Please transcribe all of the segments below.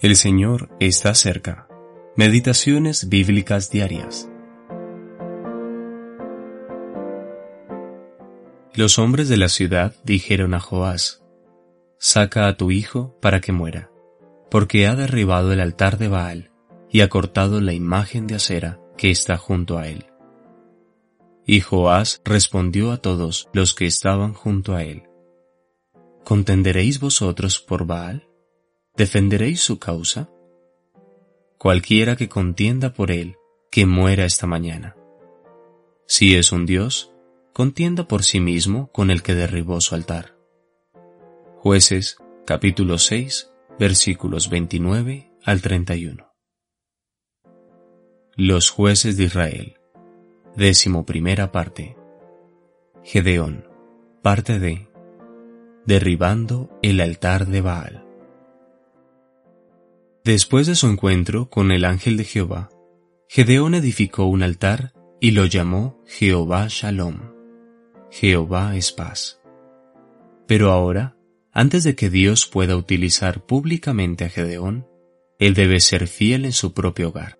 El Señor está cerca. Meditaciones bíblicas diarias. Los hombres de la ciudad dijeron a Joás, Saca a tu hijo para que muera, porque ha derribado el altar de Baal y ha cortado la imagen de acera que está junto a él. Y Joás respondió a todos los que estaban junto a él, ¿Contenderéis vosotros por Baal? ¿Defenderéis su causa? Cualquiera que contienda por él, que muera esta mañana. Si es un Dios, contienda por sí mismo con el que derribó su altar. Jueces, capítulo 6, versículos 29 al 31. Los jueces de Israel. Décimo primera parte. Gedeón. Parte de. Derribando el altar de Baal. Después de su encuentro con el ángel de Jehová, Gedeón edificó un altar y lo llamó Jehová Shalom. Jehová es paz. Pero ahora, antes de que Dios pueda utilizar públicamente a Gedeón, él debe ser fiel en su propio hogar.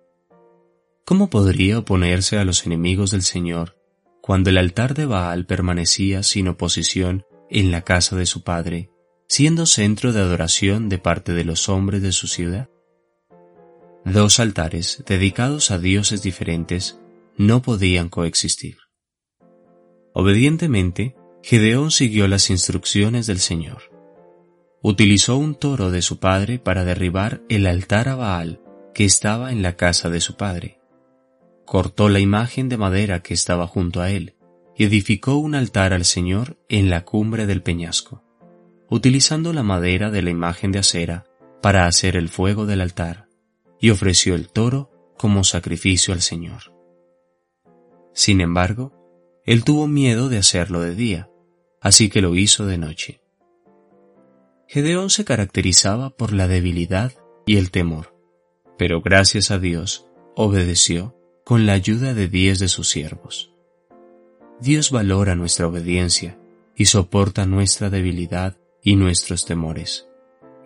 ¿Cómo podría oponerse a los enemigos del Señor cuando el altar de Baal permanecía sin oposición en la casa de su padre, siendo centro de adoración de parte de los hombres de su ciudad? Dos altares dedicados a dioses diferentes no podían coexistir. Obedientemente, Gedeón siguió las instrucciones del Señor. Utilizó un toro de su padre para derribar el altar a Baal que estaba en la casa de su padre cortó la imagen de madera que estaba junto a él y edificó un altar al Señor en la cumbre del peñasco, utilizando la madera de la imagen de acera para hacer el fuego del altar, y ofreció el toro como sacrificio al Señor. Sin embargo, él tuvo miedo de hacerlo de día, así que lo hizo de noche. Gedeón se caracterizaba por la debilidad y el temor, pero gracias a Dios obedeció con la ayuda de diez de sus siervos. Dios valora nuestra obediencia y soporta nuestra debilidad y nuestros temores.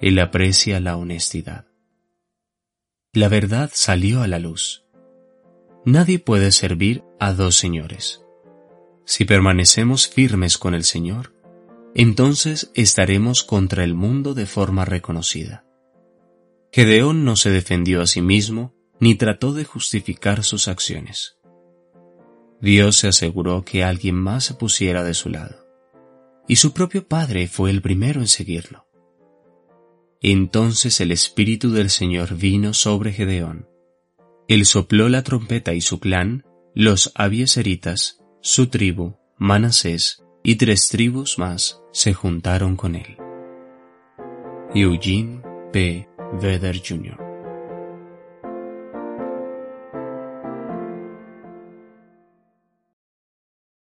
Él aprecia la honestidad. La verdad salió a la luz. Nadie puede servir a dos señores. Si permanecemos firmes con el Señor, entonces estaremos contra el mundo de forma reconocida. Gedeón no se defendió a sí mismo ni trató de justificar sus acciones. Dios se aseguró que alguien más se pusiera de su lado, y su propio Padre fue el primero en seguirlo. Entonces el Espíritu del Señor vino sobre Gedeón. Él sopló la trompeta y su clan, los abieseritas, su tribu, Manasés y tres tribus más se juntaron con él. Eugene P. Vedder Jr.